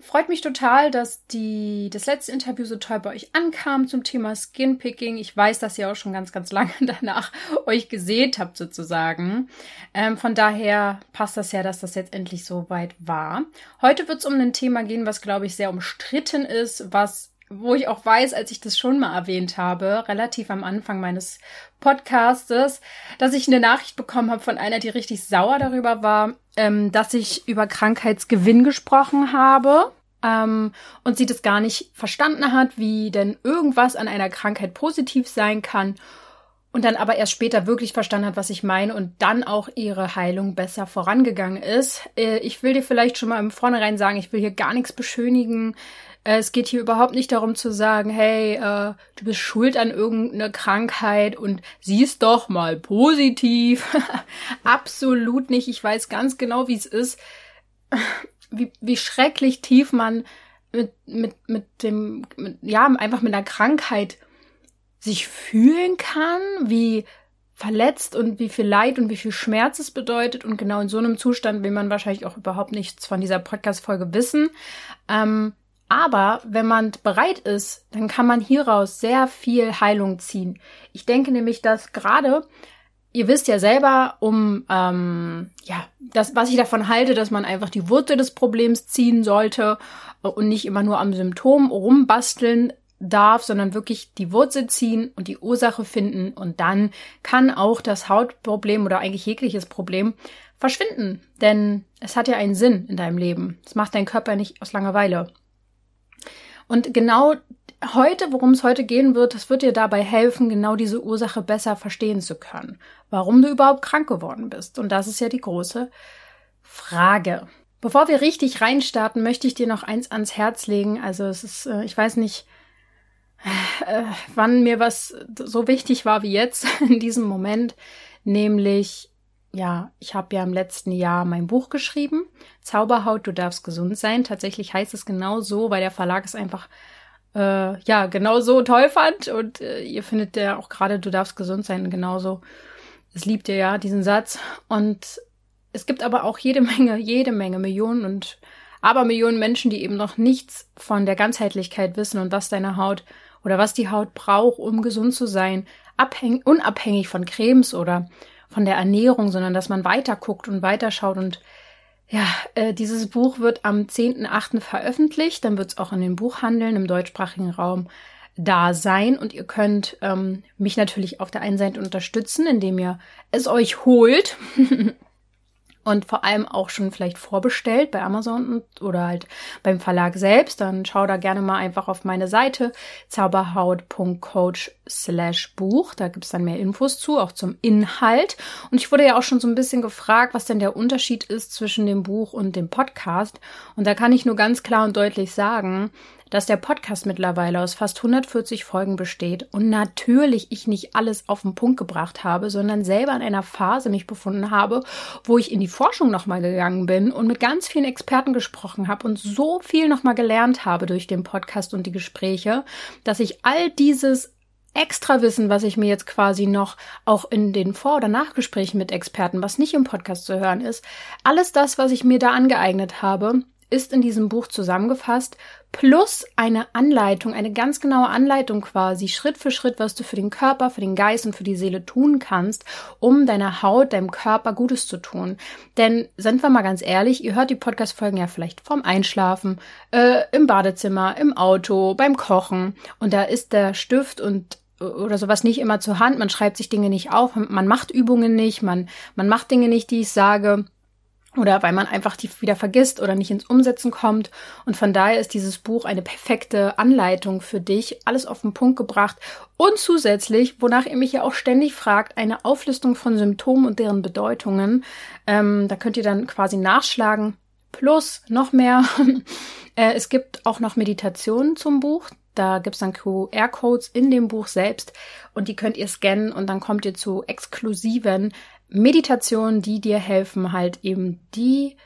freut mich total, dass die, das letzte Interview so toll bei euch ankam zum Thema Skinpicking. Ich weiß, dass ihr auch schon ganz, ganz lange danach euch gesät habt, sozusagen. Ähm, von daher passt das ja, dass das jetzt endlich so weit war. Heute wird es um ein Thema gehen, was, glaube ich, sehr umstritten ist, was wo ich auch weiß, als ich das schon mal erwähnt habe, relativ am Anfang meines Podcastes, dass ich eine Nachricht bekommen habe von einer, die richtig sauer darüber war, ähm, dass ich über Krankheitsgewinn gesprochen habe. Ähm, und sie das gar nicht verstanden hat, wie denn irgendwas an einer Krankheit positiv sein kann und dann aber erst später wirklich verstanden hat, was ich meine und dann auch ihre Heilung besser vorangegangen ist. Äh, ich will dir vielleicht schon mal im Vornherein sagen, ich will hier gar nichts beschönigen. Äh, es geht hier überhaupt nicht darum zu sagen, hey, äh, du bist schuld an irgendeiner Krankheit und siehst doch mal positiv. Absolut nicht. Ich weiß ganz genau, wie es ist, wie, wie schrecklich tief man mit, mit, mit dem, mit, ja, einfach mit einer Krankheit sich fühlen kann, wie verletzt und wie viel Leid und wie viel Schmerz es bedeutet. Und genau in so einem Zustand will man wahrscheinlich auch überhaupt nichts von dieser Podcast-Folge wissen. Ähm, aber wenn man bereit ist, dann kann man hieraus sehr viel Heilung ziehen. Ich denke nämlich, dass gerade, ihr wisst ja selber, um ähm, ja, das, was ich davon halte, dass man einfach die Wurzel des Problems ziehen sollte und nicht immer nur am Symptom rumbasteln darf, sondern wirklich die Wurzel ziehen und die Ursache finden und dann kann auch das Hautproblem oder eigentlich jegliches Problem verschwinden, denn es hat ja einen Sinn in deinem Leben. Es macht dein Körper nicht aus Langeweile. Und genau heute, worum es heute gehen wird, das wird dir dabei helfen, genau diese Ursache besser verstehen zu können. Warum du überhaupt krank geworden bist. Und das ist ja die große Frage. Bevor wir richtig reinstarten, möchte ich dir noch eins ans Herz legen. Also es ist, äh, ich weiß nicht, äh, wann mir was so wichtig war wie jetzt in diesem Moment, nämlich ja, ich habe ja im letzten Jahr mein Buch geschrieben, Zauberhaut, du darfst gesund sein. Tatsächlich heißt es genau so, weil der Verlag es einfach äh, ja genau so toll fand und äh, ihr findet ja auch gerade, du darfst gesund sein, genauso. Es liebt ihr ja diesen Satz und es gibt aber auch jede Menge, jede Menge Millionen und aber Millionen Menschen, die eben noch nichts von der Ganzheitlichkeit wissen und was deine Haut oder was die Haut braucht, um gesund zu sein, abhängig, unabhängig von Cremes oder von der Ernährung, sondern dass man weiter guckt und weiterschaut und ja, äh, dieses Buch wird am 10.8. veröffentlicht, dann wird es auch in den Buchhandeln im deutschsprachigen Raum da sein. Und ihr könnt ähm, mich natürlich auf der einen Seite unterstützen, indem ihr es euch holt. Und vor allem auch schon vielleicht vorbestellt bei Amazon oder halt beim Verlag selbst, dann schau da gerne mal einfach auf meine Seite zauberhaut.coach slash Buch. Da gibt's dann mehr Infos zu, auch zum Inhalt. Und ich wurde ja auch schon so ein bisschen gefragt, was denn der Unterschied ist zwischen dem Buch und dem Podcast. Und da kann ich nur ganz klar und deutlich sagen, dass der Podcast mittlerweile aus fast 140 Folgen besteht und natürlich ich nicht alles auf den Punkt gebracht habe, sondern selber in einer Phase mich befunden habe, wo ich in die Forschung nochmal gegangen bin und mit ganz vielen Experten gesprochen habe und so viel nochmal gelernt habe durch den Podcast und die Gespräche, dass ich all dieses extra Wissen, was ich mir jetzt quasi noch auch in den Vor- oder Nachgesprächen mit Experten, was nicht im Podcast zu hören ist, alles das, was ich mir da angeeignet habe, ist in diesem Buch zusammengefasst, plus eine Anleitung, eine ganz genaue Anleitung quasi, Schritt für Schritt, was du für den Körper, für den Geist und für die Seele tun kannst, um deiner Haut, deinem Körper Gutes zu tun. Denn sind wir mal ganz ehrlich, ihr hört die Podcast-Folgen ja vielleicht vorm Einschlafen, äh, im Badezimmer, im Auto, beim Kochen. Und da ist der Stift und oder sowas nicht immer zur Hand, man schreibt sich Dinge nicht auf, man macht Übungen nicht, man, man macht Dinge nicht, die ich sage oder weil man einfach die wieder vergisst oder nicht ins Umsetzen kommt. Und von daher ist dieses Buch eine perfekte Anleitung für dich, alles auf den Punkt gebracht und zusätzlich, wonach ihr mich ja auch ständig fragt, eine Auflistung von Symptomen und deren Bedeutungen. Ähm, da könnt ihr dann quasi nachschlagen. Plus noch mehr. Äh, es gibt auch noch Meditationen zum Buch Da gibt's dann QR-Codes in dem Buch selbst und die könnt ihr scannen und dann kommt ihr zu exklusiven Meditationen, die dir helfen, halt eben die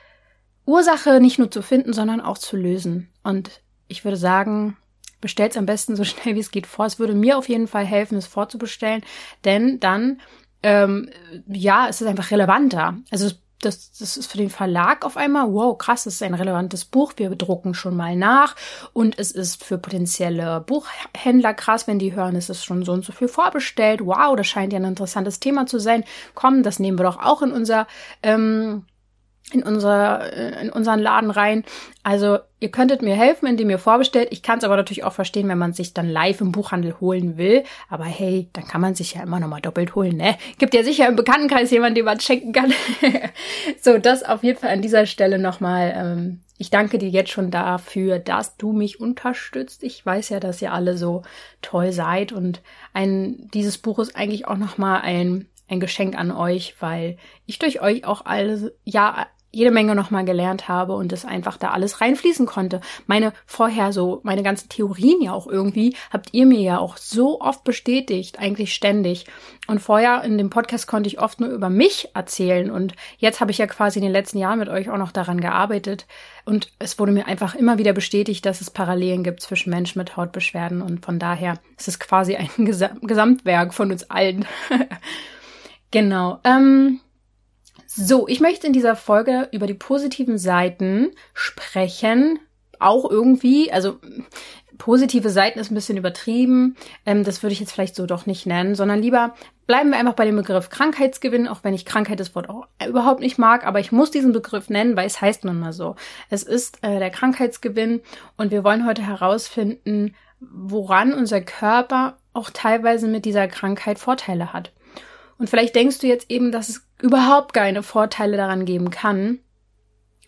Ursache nicht nur zu finden, sondern auch zu lösen. Und ich würde sagen, bestellt es am besten so schnell wie es geht vor. Es würde mir auf jeden Fall helfen, es vorzubestellen, denn dann ähm, ja, es ist einfach relevanter. Also das, das ist für den Verlag auf einmal, wow, krass, das ist ein relevantes Buch, wir drucken schon mal nach. Und es ist für potenzielle Buchhändler krass, wenn die hören, es ist schon so und so viel vorbestellt. Wow, das scheint ja ein interessantes Thema zu sein. Komm, das nehmen wir doch auch in unser ähm, in, unser, äh, in unseren Laden rein. Also ihr könntet mir helfen, indem ihr vorbestellt. Ich kann es aber natürlich auch verstehen, wenn man sich dann live im Buchhandel holen will. Aber hey, dann kann man sich ja immer noch mal doppelt holen, ne? Gibt ja sicher im Bekanntenkreis jemanden, den man schenken kann. so, das auf jeden Fall an dieser Stelle nochmal. Ähm, ich danke dir jetzt schon dafür, dass du mich unterstützt. Ich weiß ja, dass ihr alle so toll seid und ein dieses Buch ist eigentlich auch nochmal ein ein Geschenk an euch, weil ich durch euch auch alle ja jede Menge nochmal gelernt habe und es einfach da alles reinfließen konnte. Meine vorher so, meine ganzen Theorien ja auch irgendwie, habt ihr mir ja auch so oft bestätigt, eigentlich ständig. Und vorher in dem Podcast konnte ich oft nur über mich erzählen und jetzt habe ich ja quasi in den letzten Jahren mit euch auch noch daran gearbeitet und es wurde mir einfach immer wieder bestätigt, dass es Parallelen gibt zwischen Menschen mit Hautbeschwerden und von daher ist es quasi ein Gesamtwerk von uns allen. genau. Ähm, so, ich möchte in dieser Folge über die positiven Seiten sprechen. Auch irgendwie, also positive Seiten ist ein bisschen übertrieben. Ähm, das würde ich jetzt vielleicht so doch nicht nennen, sondern lieber bleiben wir einfach bei dem Begriff Krankheitsgewinn, auch wenn ich Krankheit das Wort auch überhaupt nicht mag, aber ich muss diesen Begriff nennen, weil es heißt nun mal so. Es ist äh, der Krankheitsgewinn und wir wollen heute herausfinden, woran unser Körper auch teilweise mit dieser Krankheit Vorteile hat. Und vielleicht denkst du jetzt eben, dass es überhaupt keine Vorteile daran geben kann,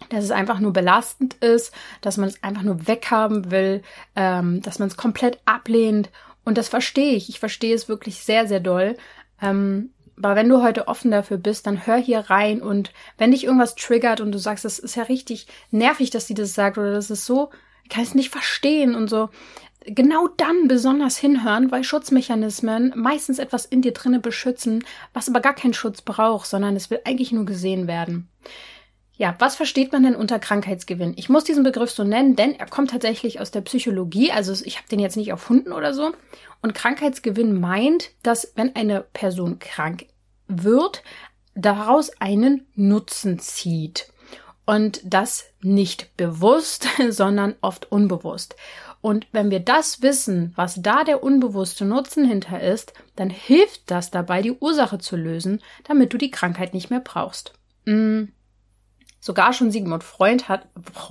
dass es einfach nur belastend ist, dass man es einfach nur weghaben will, ähm, dass man es komplett ablehnt. Und das verstehe ich. Ich verstehe es wirklich sehr, sehr doll. Ähm, aber wenn du heute offen dafür bist, dann hör hier rein und wenn dich irgendwas triggert und du sagst, das ist ja richtig nervig, dass sie das sagt oder das ist so, ich kann es nicht verstehen und so, genau dann besonders hinhören, weil Schutzmechanismen meistens etwas in dir drinne beschützen, was aber gar keinen Schutz braucht, sondern es will eigentlich nur gesehen werden. Ja, was versteht man denn unter Krankheitsgewinn? Ich muss diesen Begriff so nennen, denn er kommt tatsächlich aus der Psychologie, also ich habe den jetzt nicht erfunden oder so. Und Krankheitsgewinn meint, dass wenn eine Person krank wird, daraus einen Nutzen zieht. Und das nicht bewusst, sondern oft unbewusst. Und wenn wir das wissen, was da der unbewusste Nutzen hinter ist, dann hilft das dabei, die Ursache zu lösen, damit du die Krankheit nicht mehr brauchst. Mm. Sogar schon Sigmund Freund hat,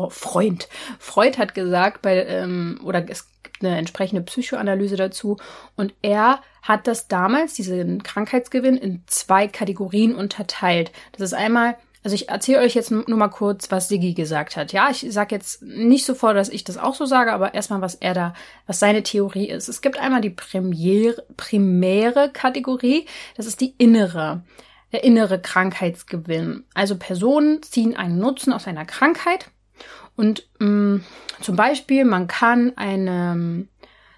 Freund, Freud hat gesagt, bei, ähm, oder es gibt eine entsprechende Psychoanalyse dazu, und er hat das damals, diesen Krankheitsgewinn, in zwei Kategorien unterteilt. Das ist einmal also ich erzähle euch jetzt nur mal kurz, was Siggi gesagt hat. Ja, ich sage jetzt nicht sofort, dass ich das auch so sage, aber erstmal, was er da, was seine Theorie ist. Es gibt einmal die Premiere, primäre Kategorie, das ist die innere, der innere Krankheitsgewinn. Also Personen ziehen einen Nutzen aus einer Krankheit und mh, mm, zum Beispiel, man kann eine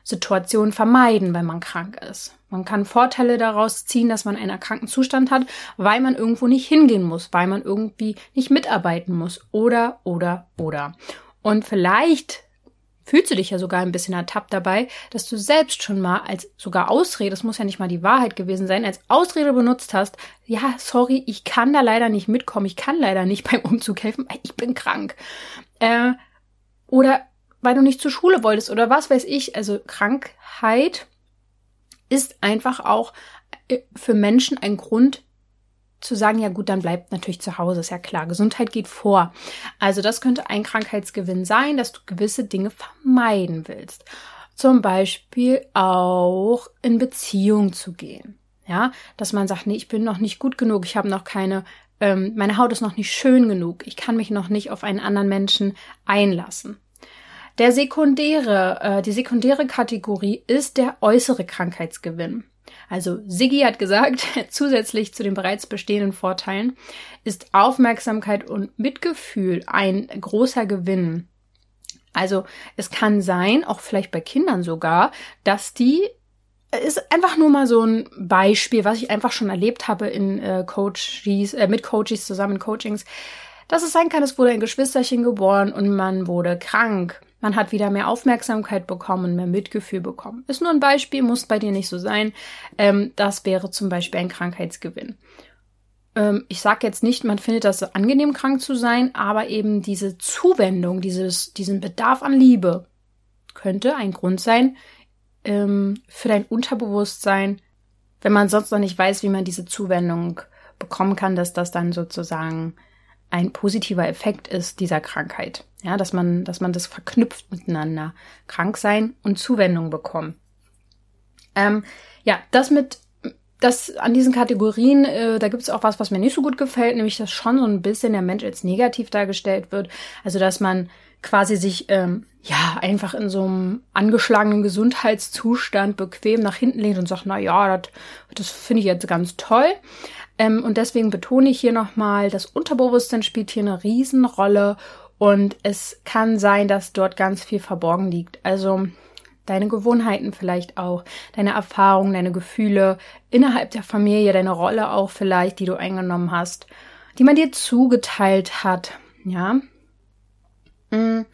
Situation vermeiden, wenn man krank ist. Man kann Vorteile daraus ziehen, dass man einen erkrankten Zustand hat, weil man irgendwo nicht hingehen muss, weil man irgendwie nicht mitarbeiten muss oder, oder, oder. Und vielleicht fühlst du dich ja sogar ein bisschen ertappt dabei, dass du selbst schon mal als sogar Ausrede, das muss ja nicht mal die Wahrheit gewesen sein, als Ausrede benutzt hast, ja, sorry, ich kann da leider nicht mitkommen, ich kann leider nicht beim Umzug helfen, ich bin krank. Äh, oder weil du nicht zur Schule wolltest oder was weiß ich. Also Krankheit ist einfach auch äh, für Menschen ein Grund zu sagen, ja gut, dann bleibt natürlich zu Hause, ist ja klar. Gesundheit geht vor. Also das könnte ein Krankheitsgewinn sein, dass du gewisse Dinge vermeiden willst. Zum Beispiel auch in Beziehung zu gehen. Ja, dass man sagt, nee, ich bin noch nicht gut genug, ich habe noch keine, ähm, meine Haut ist noch nicht schön genug, ich kann mich noch nicht auf einen anderen Menschen einlassen. Der sekundäre, äh, die sekundäre Kategorie ist der äußere Krankheitsgewinn. Also Siggi hat gesagt, zusätzlich zu den bereits bestehenden Vorteilen ist Aufmerksamkeit und Mitgefühl ein großer Gewinn. Also es kann sein, auch vielleicht bei Kindern sogar, dass die ist einfach nur mal so ein Beispiel, was ich einfach schon erlebt habe in äh, Coaches, äh, mit Coaches zusammen in Coachings, dass es sein kann, es wurde ein Geschwisterchen geboren und man wurde krank. Man hat wieder mehr Aufmerksamkeit bekommen, mehr Mitgefühl bekommen. Ist nur ein Beispiel, muss bei dir nicht so sein. Ähm, das wäre zum Beispiel ein Krankheitsgewinn. Ähm, ich sage jetzt nicht, man findet das angenehm, krank zu sein, aber eben diese Zuwendung, dieses, diesen Bedarf an Liebe könnte ein Grund sein, ähm, für dein Unterbewusstsein, wenn man sonst noch nicht weiß, wie man diese Zuwendung bekommen kann, dass das dann sozusagen ein positiver Effekt ist dieser Krankheit. Ja, dass man, dass man das verknüpft miteinander. Krank sein und Zuwendung bekommen. Ähm, ja, das mit, das an diesen Kategorien, äh, da gibt es auch was, was mir nicht so gut gefällt, nämlich dass schon so ein bisschen der Mensch als negativ dargestellt wird. Also, dass man quasi sich ähm, ja einfach in so einem angeschlagenen Gesundheitszustand bequem nach hinten lehnt und sagt, na ja, das, das finde ich jetzt ganz toll. Ähm, und deswegen betone ich hier nochmal, das Unterbewusstsein spielt hier eine Riesenrolle und es kann sein, dass dort ganz viel verborgen liegt. Also deine Gewohnheiten vielleicht auch, deine Erfahrungen, deine Gefühle innerhalb der Familie, deine Rolle auch vielleicht, die du eingenommen hast, die man dir zugeteilt hat, ja. Mm.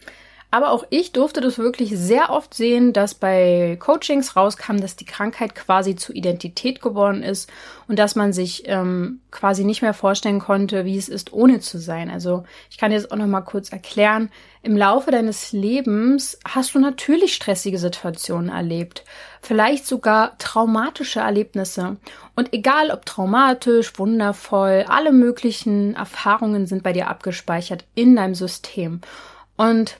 Aber auch ich durfte das wirklich sehr oft sehen, dass bei Coachings rauskam, dass die Krankheit quasi zur Identität geworden ist und dass man sich ähm, quasi nicht mehr vorstellen konnte, wie es ist, ohne zu sein. Also ich kann dir das auch noch mal kurz erklären. Im Laufe deines Lebens hast du natürlich stressige Situationen erlebt, vielleicht sogar traumatische Erlebnisse. Und egal ob traumatisch, wundervoll, alle möglichen Erfahrungen sind bei dir abgespeichert in deinem System. Und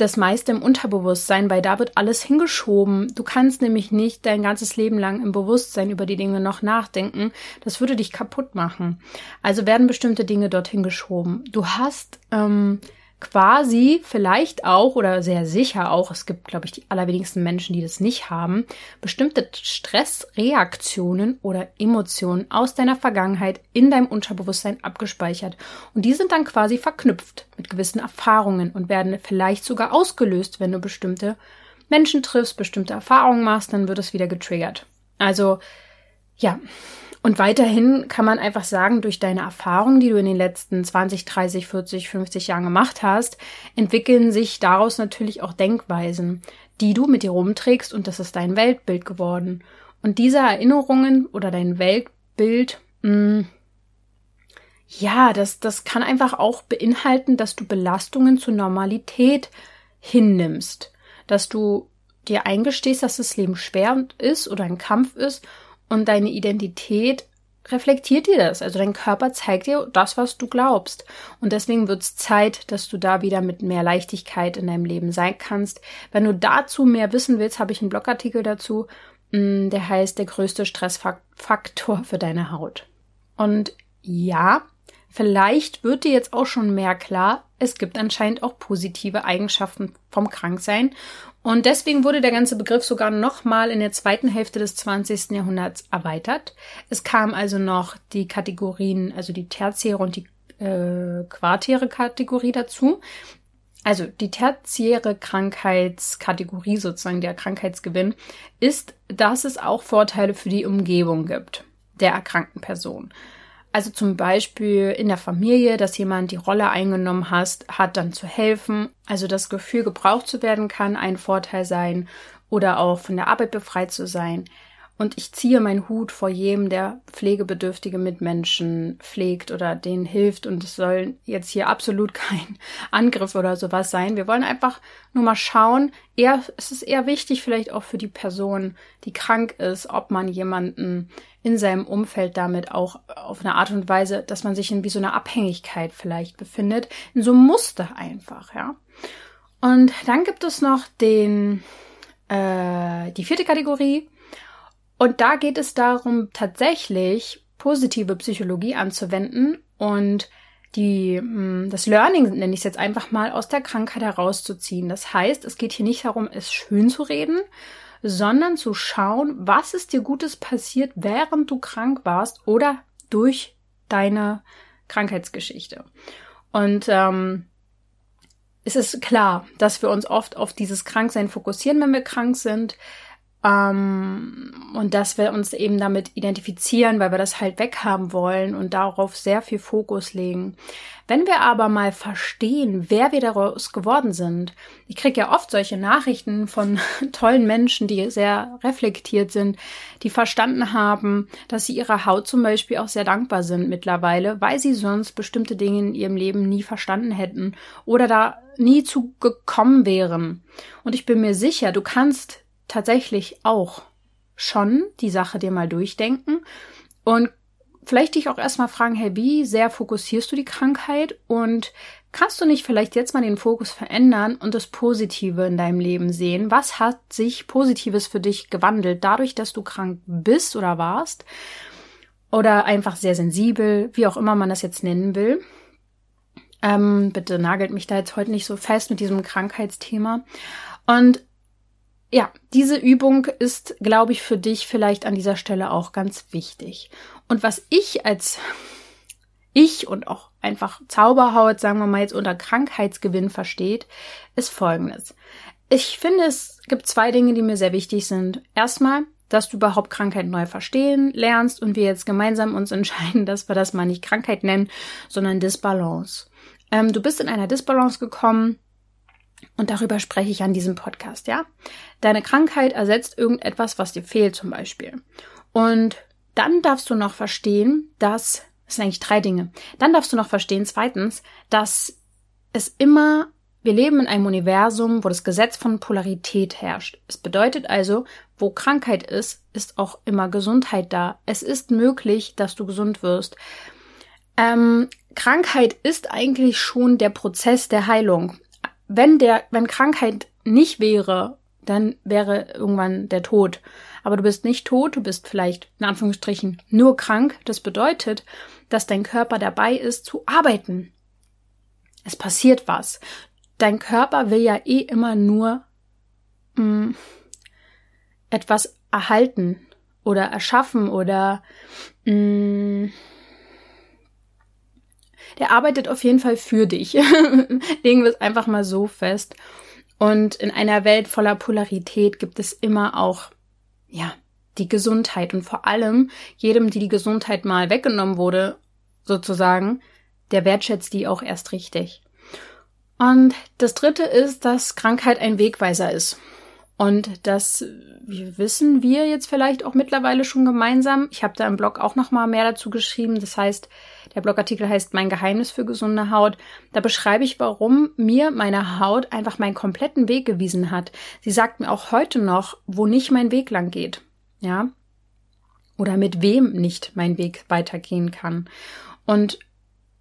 das meiste im Unterbewusstsein, weil da wird alles hingeschoben. Du kannst nämlich nicht dein ganzes Leben lang im Bewusstsein über die Dinge noch nachdenken. Das würde dich kaputt machen. Also werden bestimmte Dinge dorthin geschoben. Du hast ähm, quasi vielleicht auch oder sehr sicher auch, es gibt, glaube ich, die allerwenigsten Menschen, die das nicht haben, bestimmte Stressreaktionen oder Emotionen aus deiner Vergangenheit in deinem Unterbewusstsein abgespeichert. Und die sind dann quasi verknüpft mit gewissen Erfahrungen und werden vielleicht sogar ausgelöst, wenn du bestimmte Menschen triffst, bestimmte Erfahrungen machst, dann wird es wieder getriggert. Also, ja, und weiterhin kann man einfach sagen, durch deine Erfahrungen, die du in den letzten 20, 30, 40, 50 Jahren gemacht hast, entwickeln sich daraus natürlich auch Denkweisen, die du mit dir rumträgst und das ist dein Weltbild geworden. Und diese Erinnerungen oder dein Weltbild, mh, mm, ja, das, das kann einfach auch beinhalten, dass du Belastungen zur Normalität hinnimmst, dass du dir eingestehst, dass das Leben schwer ist oder ein Kampf ist und deine Identität reflektiert dir das. Also dein Körper zeigt dir das, was du glaubst. Und deswegen wird es Zeit, dass du da wieder mit mehr Leichtigkeit in deinem Leben sein kannst. Wenn du dazu mehr wissen willst, habe ich einen Blogartikel dazu, mm, der heißt der größte Stressfaktor für deine Haut. Und ja, vielleicht wird dir jetzt auch schon mehr klar, es gibt anscheinend auch positive Eigenschaften vom Kranksein und deswegen wurde der ganze Begriff sogar nochmal in der zweiten Hälfte des 20. Jahrhunderts erweitert. Es kam also noch die Kategorien, also die tertiäre und die äh, quartäre Kategorie dazu. Also die tertiäre Krankheitskategorie, sozusagen der Krankheitsgewinn, ist, dass es auch Vorteile für die Umgebung gibt der erkrankten Person. Also zum Beispiel in der Familie, dass jemand die Rolle eingenommen hat, hat dann zu helfen. Also das Gefühl, gebraucht zu werden, kann ein Vorteil sein oder auch von der Arbeit befreit zu sein. Und ich ziehe meinen Hut vor jedem, der pflegebedürftige Mitmenschen pflegt oder denen hilft. Und es soll jetzt hier absolut kein Angriff oder sowas sein. Wir wollen einfach nur mal schauen. Eher, es ist eher wichtig, vielleicht auch für die Person, die krank ist, ob man jemanden in seinem Umfeld damit auch auf eine Art und Weise, dass man sich in wie so einer Abhängigkeit vielleicht befindet. In so einem Muster einfach, ja. Und dann gibt es noch den, äh, die vierte Kategorie und da geht es darum, tatsächlich positive Psychologie anzuwenden und die, hm, das Learning nenne ich es jetzt einfach mal aus der Krankheit herauszuziehen. Das heißt, es geht hier nicht darum, es schön zu reden, sondern zu schauen, was ist dir Gutes passiert, während du krank warst oder durch deine Krankheitsgeschichte. Und ähm, es ist klar, dass wir uns oft auf dieses Kranksein fokussieren, wenn wir krank sind. Ähm, und dass wir uns eben damit identifizieren, weil wir das halt weghaben wollen und darauf sehr viel Fokus legen. Wenn wir aber mal verstehen, wer wir daraus geworden sind, ich kriege ja oft solche Nachrichten von tollen Menschen, die sehr reflektiert sind, die verstanden haben, dass sie ihrer Haut zum Beispiel auch sehr dankbar sind mittlerweile, weil sie sonst bestimmte Dinge in ihrem Leben nie verstanden hätten oder da nie zu gekommen wären. Und ich bin mir sicher, du kannst tatsächlich auch schon die Sache dir mal durchdenken und vielleicht dich auch erstmal fragen, hey, wie sehr fokussierst du die Krankheit und kannst du nicht vielleicht jetzt mal den Fokus verändern und das Positive in deinem Leben sehen? Was hat sich Positives für dich gewandelt dadurch, dass du krank bist oder warst? Oder einfach sehr sensibel, wie auch immer man das jetzt nennen will. Ähm, bitte nagelt mich da jetzt heute nicht so fest mit diesem Krankheitsthema. Und ja, diese Übung ist, glaube ich, für dich vielleicht an dieser Stelle auch ganz wichtig. Und was ich als ich und auch einfach Zauberhaut, sagen wir mal jetzt unter Krankheitsgewinn versteht, ist folgendes. Ich finde, es gibt zwei Dinge, die mir sehr wichtig sind. Erstmal, dass du überhaupt Krankheit neu verstehen lernst und wir jetzt gemeinsam uns entscheiden, dass wir das mal nicht Krankheit nennen, sondern Disbalance. Ähm, du bist in einer Disbalance gekommen, und darüber spreche ich an diesem Podcast, ja? Deine Krankheit ersetzt irgendetwas, was dir fehlt zum Beispiel. Und dann darfst du noch verstehen, dass, das sind eigentlich drei Dinge. Dann darfst du noch verstehen, zweitens, dass es immer, wir leben in einem Universum, wo das Gesetz von Polarität herrscht. Es bedeutet also, wo Krankheit ist, ist auch immer Gesundheit da. Es ist möglich, dass du gesund wirst. Ähm, Krankheit ist eigentlich schon der Prozess der Heilung wenn der, wenn Krankheit nicht wäre, dann wäre irgendwann der Tod. Aber du bist nicht tot, du bist vielleicht in Anführungsstrichen nur krank. Das bedeutet, dass dein Körper dabei ist zu arbeiten. Es passiert was. Dein Körper will ja eh immer nur mh, mm, etwas erhalten oder erschaffen oder mh, mm, der arbeitet auf jeden Fall für dich. Legen wir es einfach mal so fest. Und in einer Welt voller Polarität gibt es immer auch, ja, die Gesundheit und vor allem jedem, die die Gesundheit mal weggenommen wurde, sozusagen, der wertschätzt die auch erst richtig. Und das dritte ist, dass Krankheit ein Wegweiser ist. Und das wissen wir jetzt vielleicht auch mittlerweile schon gemeinsam. Ich habe da im Blog auch noch mal mehr dazu geschrieben. Das heißt, der Blogartikel heißt Mein Geheimnis für gesunde Haut. Da beschreibe ich, warum mir meine Haut einfach meinen kompletten Weg gewiesen hat. Sie sagt mir auch heute noch, wo nicht mein Weg lang geht. Ja? Oder mit wem nicht mein Weg weitergehen kann. Und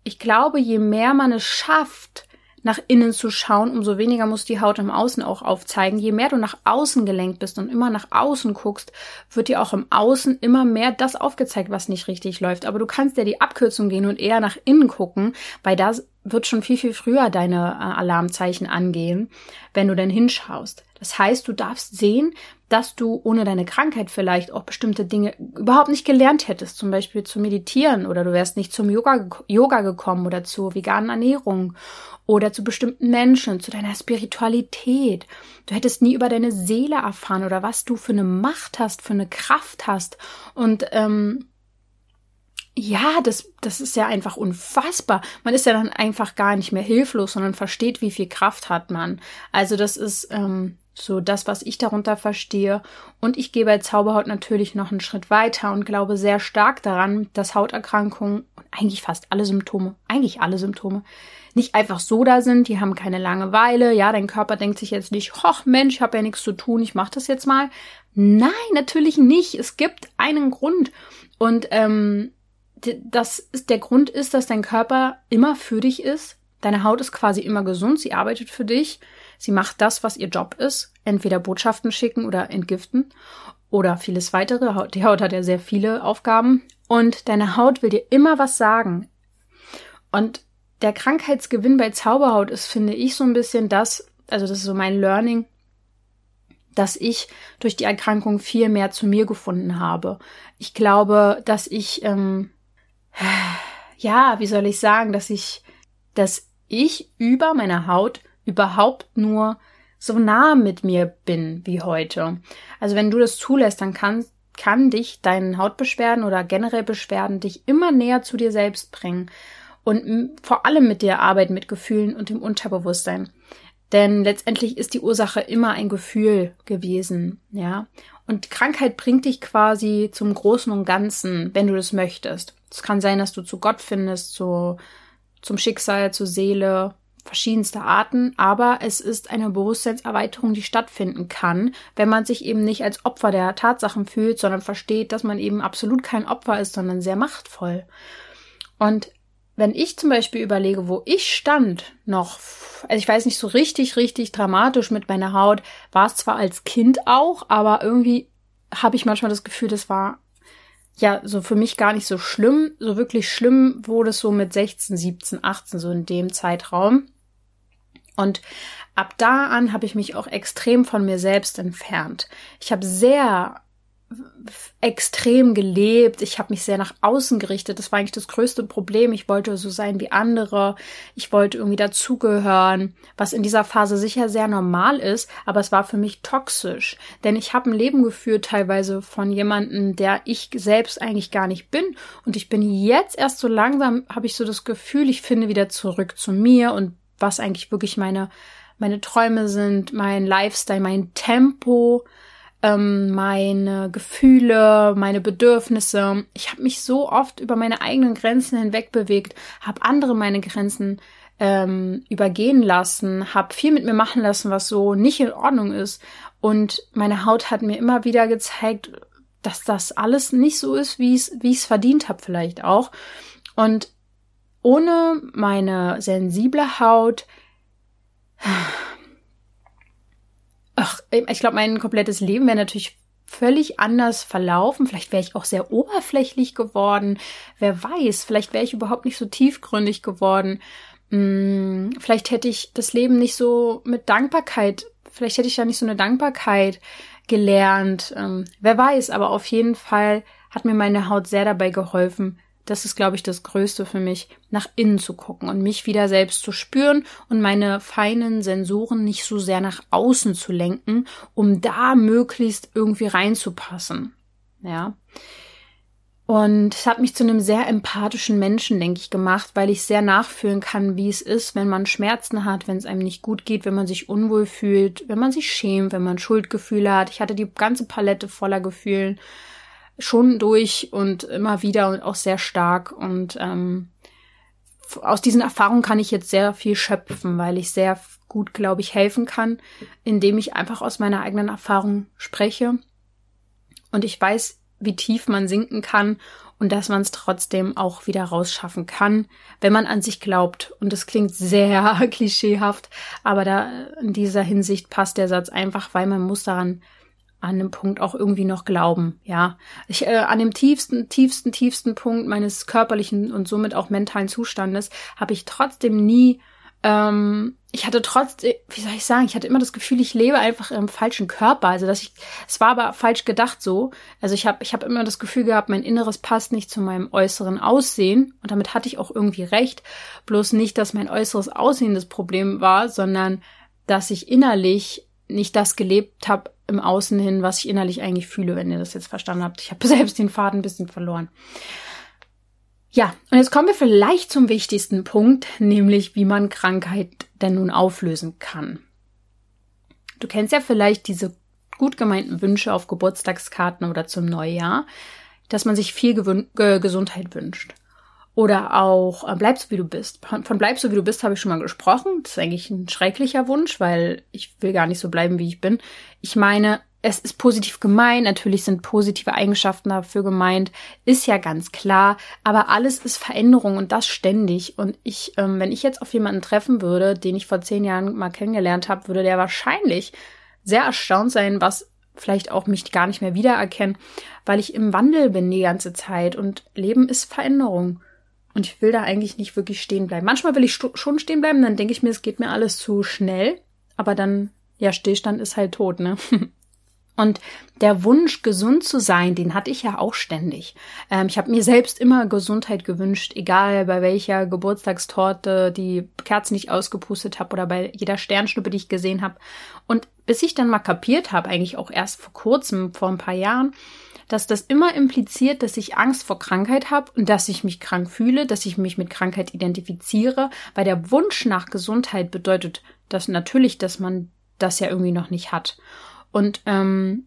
ich glaube, je mehr man es schafft, nach innen zu schauen, umso weniger muss die Haut im Außen auch aufzeigen. Je mehr du nach außen gelenkt bist und immer nach außen guckst, wird dir auch im Außen immer mehr das aufgezeigt, was nicht richtig läuft. Aber du kannst ja die Abkürzung gehen und eher nach innen gucken, weil da wird schon viel, viel früher deine äh, Alarmzeichen angehen, wenn du denn hinschaust. Das heißt, du darfst sehen, dass du ohne deine Krankheit vielleicht auch bestimmte Dinge überhaupt nicht gelernt hättest, zum Beispiel zu meditieren oder du wärst nicht zum Yoga, Yoga gekommen oder zur veganen Ernährung oder zu bestimmten Menschen, zu deiner Spiritualität. Du hättest nie über deine Seele erfahren oder was du für eine Macht hast, für eine Kraft hast und ähm, ja, das, das ist ja einfach unfassbar. Man ist ja dann einfach gar nicht mehr hilflos, sondern versteht, wie viel Kraft hat man. Also das ist ähm, so das, was ich darunter verstehe. Und ich gehe bei Zauberhaut natürlich noch einen Schritt weiter und glaube sehr stark daran, dass Hauterkrankungen und eigentlich fast alle Symptome, eigentlich alle Symptome, nicht einfach so da sind, die haben keine Langeweile. Ja, dein Körper denkt sich jetzt nicht, hoch Mensch, ich habe ja nichts zu tun, ich mache das jetzt mal. Nein, natürlich nicht. Es gibt einen Grund. Und ähm, das ist der Grund ist, dass dein Körper immer für dich ist. Deine Haut ist quasi immer gesund, sie arbeitet für dich. Sie macht das, was ihr Job ist, entweder Botschaften schicken oder entgiften oder vieles weitere. Die Haut hat ja sehr viele Aufgaben und deine Haut will dir immer was sagen. Und der Krankheitsgewinn bei Zauberhaut ist, finde ich, so ein bisschen das, also das ist so mein Learning, dass ich durch die Erkrankung viel mehr zu mir gefunden habe. Ich glaube, dass ich, ähm, ja, wie soll ich sagen, dass ich, dass ich über meine Haut überhaupt nur so nah mit mir bin wie heute. Also wenn du das zulässt, dann kann, kann dich deinen Hautbeschwerden oder generell Beschwerden dich immer näher zu dir selbst bringen. Und vor allem mit der Arbeit mit Gefühlen und dem Unterbewusstsein. Denn letztendlich ist die Ursache immer ein Gefühl gewesen, ja. Und Krankheit bringt dich quasi zum Großen und Ganzen, wenn du das möchtest. Es kann sein, dass du zu Gott findest, zu, zum Schicksal, zur Seele, verschiedenste Arten, aber es ist eine Bewusstseinserweiterung, die stattfinden kann, wenn man sich eben nicht als Opfer der Tatsachen fühlt, sondern versteht, dass man eben absolut kein Opfer ist, sondern sehr machtvoll. Und wenn ich zum Beispiel überlege, wo ich stand, noch, also ich weiß nicht, so richtig, richtig dramatisch mit meiner Haut, war es zwar als Kind auch, aber irgendwie habe ich manchmal das Gefühl, das war ja so für mich gar nicht so schlimm. So wirklich schlimm wurde es so mit 16, 17, 18, so in dem Zeitraum. Und ab da an habe ich mich auch extrem von mir selbst entfernt. Ich habe sehr extrem gelebt. Ich habe mich sehr nach außen gerichtet. Das war eigentlich das größte Problem. Ich wollte so sein wie andere. Ich wollte irgendwie dazugehören, was in dieser Phase sicher sehr normal ist, aber es war für mich toxisch, denn ich habe ein Leben geführt teilweise von jemandem, der ich selbst eigentlich gar nicht bin und ich bin jetzt erst so langsam habe ich so das Gefühl, ich finde wieder zurück zu mir und was eigentlich wirklich meine, meine Träume sind, mein Lifestyle, mein Tempo, ähm, meine Gefühle, meine Bedürfnisse. Ich habe mich so oft über meine eigenen Grenzen hinweg bewegt, habe andere meine Grenzen ähm, übergehen lassen, habe viel mit mir machen lassen, was so nicht in Ordnung ist. Und meine Haut hat mir immer wieder gezeigt, dass das alles nicht so ist, wie ich es verdient habe vielleicht auch. Und ohne meine sensible Haut, ach, ich glaube, mein komplettes Leben wäre natürlich völlig anders verlaufen. Vielleicht wäre ich auch sehr oberflächlich geworden. Wer weiß, vielleicht wäre ich überhaupt nicht so tiefgründig geworden. Hm, vielleicht hätte ich das Leben nicht so mit Dankbarkeit, vielleicht hätte ich da nicht so eine Dankbarkeit gelernt. Ähm, wer weiß, aber auf jeden Fall hat mir meine Haut sehr dabei geholfen, das ist, glaube ich, das Größte für mich, nach innen zu gucken und mich wieder selbst zu spüren und meine feinen Sensoren nicht so sehr nach außen zu lenken, um da möglichst irgendwie reinzupassen. Ja. Und es hat mich zu einem sehr empathischen Menschen, denke ich, gemacht, weil ich sehr nachfühlen kann, wie es ist, wenn man Schmerzen hat, wenn es einem nicht gut geht, wenn man sich unwohl fühlt, wenn man sich schämt, wenn man Schuldgefühle hat. Ich hatte die ganze Palette voller Gefühlen schon durch und immer wieder und auch sehr stark. Und ähm, aus diesen Erfahrungen kann ich jetzt sehr viel schöpfen, weil ich sehr gut, glaube ich, helfen kann, indem ich einfach aus meiner eigenen Erfahrung spreche. Und ich weiß, wie tief man sinken kann und dass man es trotzdem auch wieder rausschaffen kann, wenn man an sich glaubt. Und das klingt sehr klischeehaft, aber da in dieser Hinsicht passt der Satz einfach, weil man muss daran an dem Punkt auch irgendwie noch glauben, ja. Ich, äh, an dem tiefsten, tiefsten, tiefsten Punkt meines körperlichen und somit auch mentalen Zustandes habe ich trotzdem nie, ähm, ich hatte trotzdem, wie soll ich sagen, ich hatte immer das Gefühl, ich lebe einfach im falschen Körper. Also dass ich, es war aber falsch gedacht so. Also ich habe, ich habe immer das Gefühl gehabt, mein Inneres passt nicht zu meinem äußeren Aussehen und damit hatte ich auch irgendwie recht. Bloß nicht, dass mein äußeres Aussehen das Problem war, sondern dass ich innerlich nicht das gelebt habe im Außen hin, was ich innerlich eigentlich fühle, wenn ihr das jetzt verstanden habt. Ich habe selbst den Faden ein bisschen verloren. Ja, und jetzt kommen wir vielleicht zum wichtigsten Punkt, nämlich wie man Krankheit denn nun auflösen kann. Du kennst ja vielleicht diese gut gemeinten Wünsche auf Geburtstagskarten oder zum Neujahr, dass man sich viel Gewün Ge Gesundheit wünscht. Oder auch äh, bleib so wie du bist. Von bleib so wie du bist habe ich schon mal gesprochen. Das ist eigentlich ein schrecklicher Wunsch, weil ich will gar nicht so bleiben, wie ich bin. Ich meine, es ist positiv gemeint, natürlich sind positive Eigenschaften dafür gemeint, ist ja ganz klar, aber alles ist Veränderung und das ständig. Und ich, ähm, wenn ich jetzt auf jemanden treffen würde, den ich vor zehn Jahren mal kennengelernt habe, würde der wahrscheinlich sehr erstaunt sein, was vielleicht auch mich gar nicht mehr wiedererkennen, weil ich im Wandel bin die ganze Zeit und Leben ist Veränderung. Und ich will da eigentlich nicht wirklich stehen bleiben. Manchmal will ich schon stehen bleiben, dann denke ich mir, es geht mir alles zu schnell. Aber dann, ja, Stillstand ist halt tot, ne? Und der Wunsch, gesund zu sein, den hatte ich ja auch ständig. Ähm, ich habe mir selbst immer Gesundheit gewünscht, egal bei welcher Geburtstagstorte die Kerzen nicht ausgepustet habe oder bei jeder Sternschnuppe, die ich gesehen habe. Und bis ich dann mal kapiert habe, eigentlich auch erst vor kurzem, vor ein paar Jahren, dass das immer impliziert, dass ich Angst vor Krankheit habe und dass ich mich krank fühle, dass ich mich mit Krankheit identifiziere, weil der Wunsch nach Gesundheit bedeutet dass natürlich, dass man das ja irgendwie noch nicht hat. Und ähm,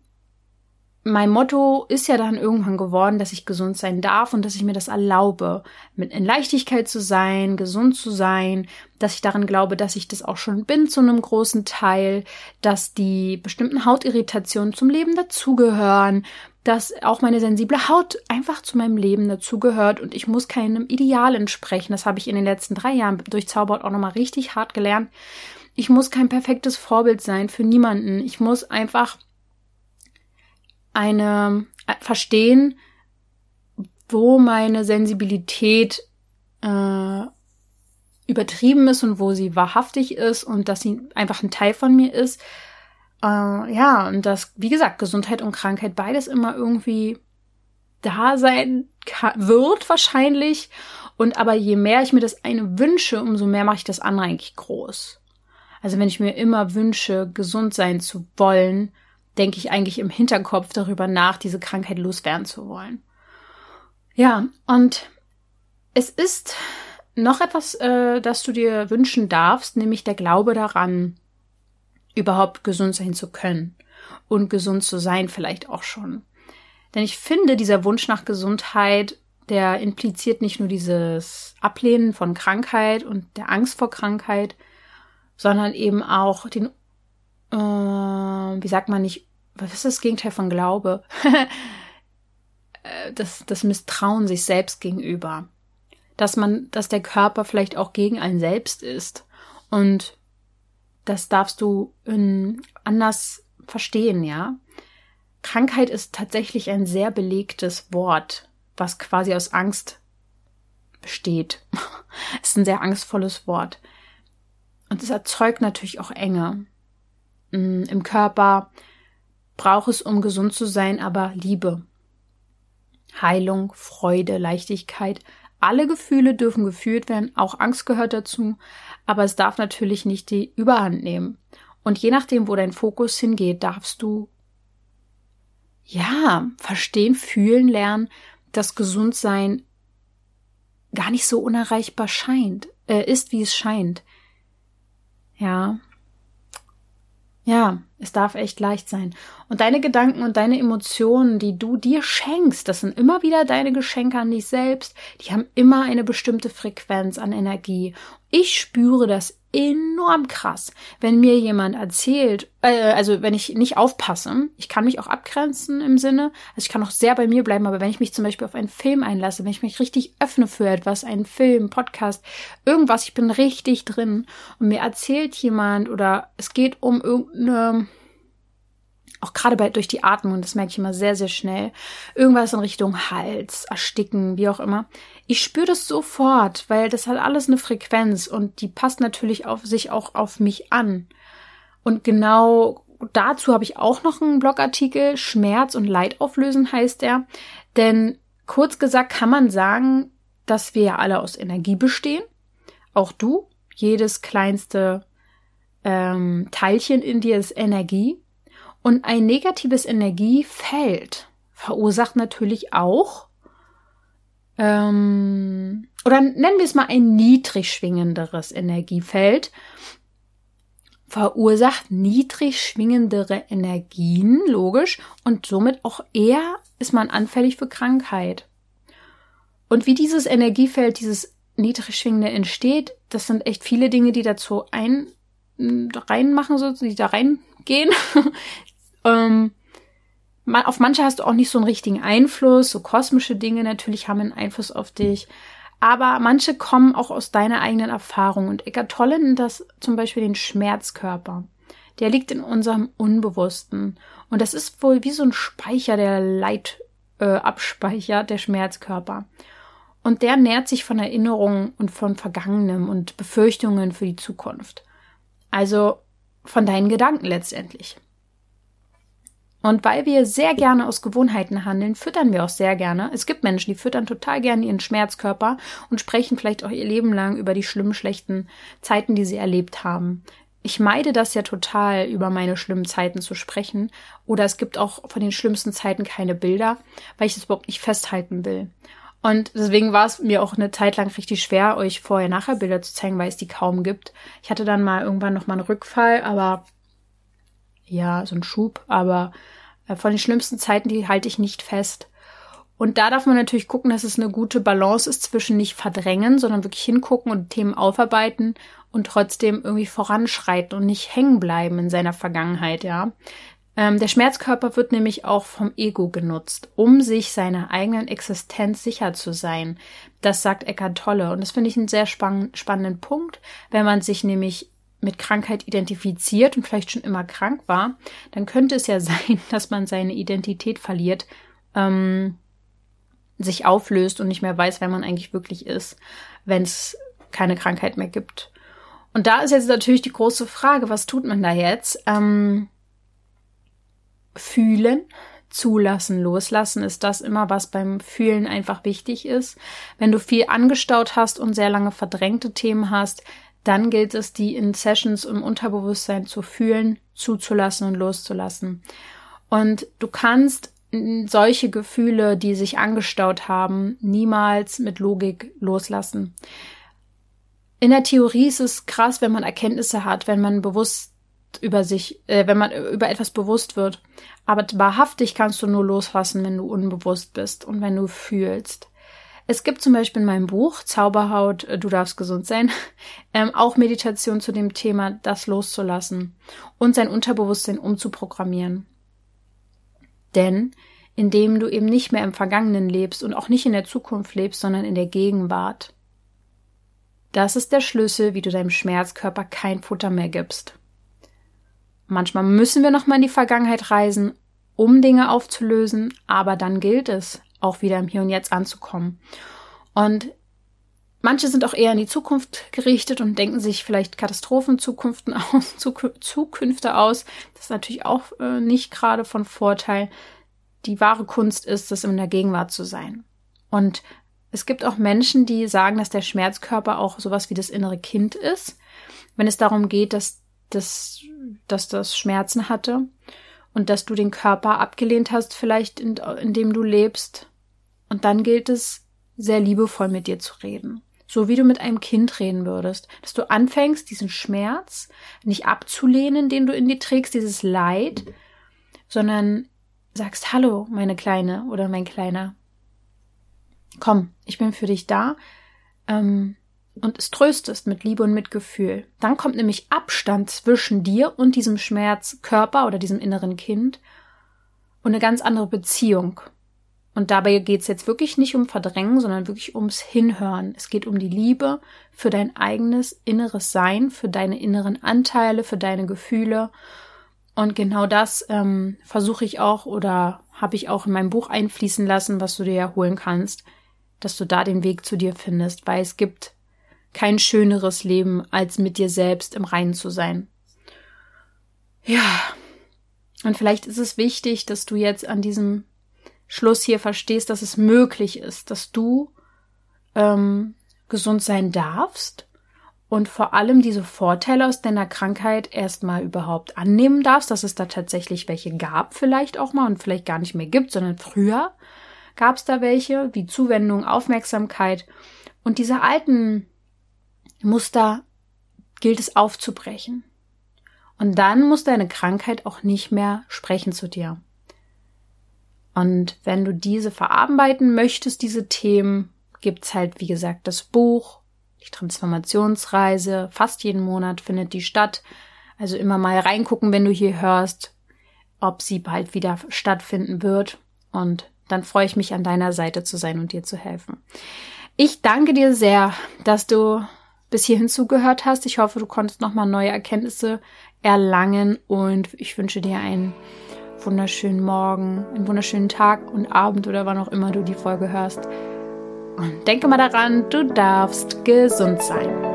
mein Motto ist ja dann irgendwann geworden, dass ich gesund sein darf und dass ich mir das erlaube, mit in Leichtigkeit zu sein, gesund zu sein, dass ich daran glaube, dass ich das auch schon bin zu einem großen Teil, dass die bestimmten Hautirritationen zum Leben dazugehören, dass auch meine sensible Haut einfach zu meinem Leben dazugehört und ich muss keinem Ideal entsprechen. Das habe ich in den letzten drei Jahren durch Zauberhaut auch nochmal richtig hart gelernt. Ich muss kein perfektes Vorbild sein für niemanden. Ich muss einfach eine äh, verstehen, wo meine Sensibilität äh, übertrieben ist und wo sie wahrhaftig ist und dass sie einfach ein Teil von mir ist. Äh, ja, und dass, wie gesagt, Gesundheit und Krankheit beides immer irgendwie da sein wird wahrscheinlich. Und aber je mehr ich mir das eine wünsche, umso mehr mache ich das andere eigentlich groß. Also wenn ich mir immer wünsche, gesund sein zu wollen, denke ich eigentlich im Hinterkopf darüber nach, diese Krankheit loswerden zu wollen. Ja, und es ist noch etwas, äh, das du dir wünschen darfst, nämlich der Glaube daran, überhaupt gesund sein zu können und gesund zu sein vielleicht auch schon. Denn ich finde, dieser Wunsch nach Gesundheit, der impliziert nicht nur dieses Ablehnen von Krankheit und der Angst vor Krankheit, sondern eben auch den äh, wie sagt man nicht, was ist das Gegenteil von Glaube? Äh, das, das Misstrauen sich selbst gegenüber. Dass man, dass der Körper vielleicht auch gegen einen selbst ist. Und das darfst du in, anders verstehen, ja. Krankheit ist tatsächlich ein sehr belegtes Wort, was quasi aus Angst besteht. es ist ein sehr angstvolles Wort. Und es erzeugt natürlich auch Enge. Mm, im Körper braucht es, um gesund zu sein, aber Liebe. Heilung, Freude, Leichtigkeit. Alle Gefühle dürfen gefühlt werden, auch Angst gehört dazu, aber es darf natürlich nicht die Überhand nehmen. Und je nachdem, wo dein Fokus hingeht, darfst du ja verstehen, fühlen, lernen, dass Gesundsein gar nicht so unerreichbar scheint, äh, ist, wie es scheint. Ja, ja, es darf echt leicht sein. Und deine Gedanken und deine Emotionen, die du dir schenkst, das sind immer wieder deine Geschenke an dich selbst, die haben immer eine bestimmte Frequenz an Energie. Ich spüre das enorm krass, wenn mir jemand erzählt, äh, also wenn ich nicht aufpasse, ich kann mich auch abgrenzen im Sinne, also ich kann auch sehr bei mir bleiben, aber wenn ich mich zum Beispiel auf einen Film einlasse, wenn ich mich richtig öffne für etwas, einen Film, Podcast, irgendwas, ich bin richtig drin und mir erzählt jemand oder es geht um irgendeine auch gerade bei durch die Atmung, das merke ich immer sehr, sehr schnell, irgendwas in Richtung Hals, Ersticken, wie auch immer. Ich spüre das sofort, weil das hat alles eine Frequenz und die passt natürlich auf sich auch auf mich an. Und genau dazu habe ich auch noch einen Blogartikel, Schmerz und Leid auflösen heißt er. Denn kurz gesagt kann man sagen, dass wir ja alle aus Energie bestehen. Auch du, jedes kleinste ähm, Teilchen in dir ist Energie. Und ein negatives Energiefeld verursacht natürlich auch, ähm, oder nennen wir es mal ein niedrig schwingenderes Energiefeld, verursacht niedrig schwingendere Energien, logisch, und somit auch eher ist man anfällig für Krankheit. Und wie dieses Energiefeld, dieses niedrig schwingende entsteht, das sind echt viele Dinge, die dazu ein, reinmachen, so, die da reingehen. Ähm, auf manche hast du auch nicht so einen richtigen Einfluss, so kosmische Dinge natürlich haben einen Einfluss auf dich. Aber manche kommen auch aus deiner eigenen Erfahrung. Und Eckart Tolle nennt das zum Beispiel den Schmerzkörper. Der liegt in unserem Unbewussten. Und das ist wohl wie so ein Speicher, der Leid äh, abspeichert, der Schmerzkörper. Und der nährt sich von Erinnerungen und von Vergangenem und Befürchtungen für die Zukunft. Also von deinen Gedanken letztendlich. Und weil wir sehr gerne aus Gewohnheiten handeln, füttern wir auch sehr gerne. Es gibt Menschen, die füttern total gerne ihren Schmerzkörper und sprechen vielleicht auch ihr Leben lang über die schlimmen, schlechten Zeiten, die sie erlebt haben. Ich meide das ja total, über meine schlimmen Zeiten zu sprechen. Oder es gibt auch von den schlimmsten Zeiten keine Bilder, weil ich es überhaupt nicht festhalten will. Und deswegen war es mir auch eine Zeit lang richtig schwer, euch vorher-nachher Bilder zu zeigen, weil es die kaum gibt. Ich hatte dann mal irgendwann noch mal einen Rückfall, aber ja, so ein Schub, aber äh, von den schlimmsten Zeiten, die halte ich nicht fest. Und da darf man natürlich gucken, dass es eine gute Balance ist zwischen nicht verdrängen, sondern wirklich hingucken und Themen aufarbeiten und trotzdem irgendwie voranschreiten und nicht hängen bleiben in seiner Vergangenheit, ja. Ähm, der Schmerzkörper wird nämlich auch vom Ego genutzt, um sich seiner eigenen Existenz sicher zu sein. Das sagt Eckhart Tolle. Und das finde ich einen sehr spann spannenden Punkt, wenn man sich nämlich mit Krankheit identifiziert und vielleicht schon immer krank war, dann könnte es ja sein, dass man seine Identität verliert, ähm, sich auflöst und nicht mehr weiß, wer man eigentlich wirklich ist, wenn es keine Krankheit mehr gibt. Und da ist jetzt natürlich die große Frage, was tut man da jetzt? Ähm, fühlen, zulassen, loslassen ist das immer, was beim Fühlen einfach wichtig ist. Wenn du viel angestaut hast und sehr lange verdrängte Themen hast, dann gilt es, die in Sessions im Unterbewusstsein zu fühlen, zuzulassen und loszulassen. Und du kannst solche Gefühle, die sich angestaut haben, niemals mit Logik loslassen. In der Theorie ist es krass, wenn man Erkenntnisse hat, wenn man bewusst über sich, äh, wenn man über etwas bewusst wird. Aber wahrhaftig kannst du nur loslassen, wenn du unbewusst bist und wenn du fühlst. Es gibt zum Beispiel in meinem Buch Zauberhaut, äh, du darfst gesund sein, ähm, auch Meditation zu dem Thema, das loszulassen und sein Unterbewusstsein umzuprogrammieren. Denn indem du eben nicht mehr im Vergangenen lebst und auch nicht in der Zukunft lebst, sondern in der Gegenwart. Das ist der Schlüssel, wie du deinem Schmerzkörper kein Futter mehr gibst. Manchmal müssen wir nochmal in die Vergangenheit reisen, um Dinge aufzulösen, aber dann gilt es, auch wieder im Hier und Jetzt anzukommen. Und manche sind auch eher in die Zukunft gerichtet und denken sich vielleicht Katastrophenzukünften aus, Zukünfte aus. Das ist natürlich auch äh, nicht gerade von Vorteil. Die wahre Kunst ist es, in der Gegenwart zu sein. Und es gibt auch Menschen, die sagen, dass der Schmerzkörper auch sowas wie das innere Kind ist, wenn es darum geht, dass das, dass das Schmerzen hatte und dass du den Körper abgelehnt hast, vielleicht in, in dem du lebst und dann gilt es, sehr liebevoll mit dir zu reden. So wie du mit einem Kind reden würdest. Dass du anfängst, diesen Schmerz nicht abzulehnen, den du in dir trägst, dieses Leid, sondern sagst, hallo, meine Kleine oder mein Kleiner. Komm, ich bin für dich da. Ähm, und es tröstest mit Liebe und Mitgefühl. Dann kommt nämlich Abstand zwischen dir und diesem Schmerzkörper oder diesem inneren Kind und eine ganz andere Beziehung. Und dabei geht es jetzt wirklich nicht um Verdrängen, sondern wirklich ums Hinhören. Es geht um die Liebe für dein eigenes inneres Sein, für deine inneren Anteile, für deine Gefühle. Und genau das ähm, versuche ich auch oder habe ich auch in meinem Buch einfließen lassen, was du dir ja holen kannst, dass du da den Weg zu dir findest, weil es gibt kein schöneres Leben, als mit dir selbst im Reinen zu sein. Ja. Und vielleicht ist es wichtig, dass du jetzt an diesem Schluss hier verstehst, dass es möglich ist, dass du ähm, gesund sein darfst und vor allem diese Vorteile aus deiner Krankheit erstmal überhaupt annehmen darfst, dass es da tatsächlich welche gab, vielleicht auch mal und vielleicht gar nicht mehr gibt, sondern früher gab es da welche, wie Zuwendung, Aufmerksamkeit und diese alten Muster gilt es aufzubrechen. Und dann muss deine Krankheit auch nicht mehr sprechen zu dir. Und wenn du diese verarbeiten möchtest, diese Themen, gibt's halt, wie gesagt, das Buch, die Transformationsreise. Fast jeden Monat findet die statt. Also immer mal reingucken, wenn du hier hörst, ob sie bald wieder stattfinden wird. Und dann freue ich mich, an deiner Seite zu sein und dir zu helfen. Ich danke dir sehr, dass du bis hierhin zugehört hast. Ich hoffe, du konntest nochmal neue Erkenntnisse erlangen und ich wünsche dir einen wunderschönen Morgen, einen wunderschönen Tag und Abend oder wann auch immer du die Folge hörst. Und denke mal daran, du darfst gesund sein.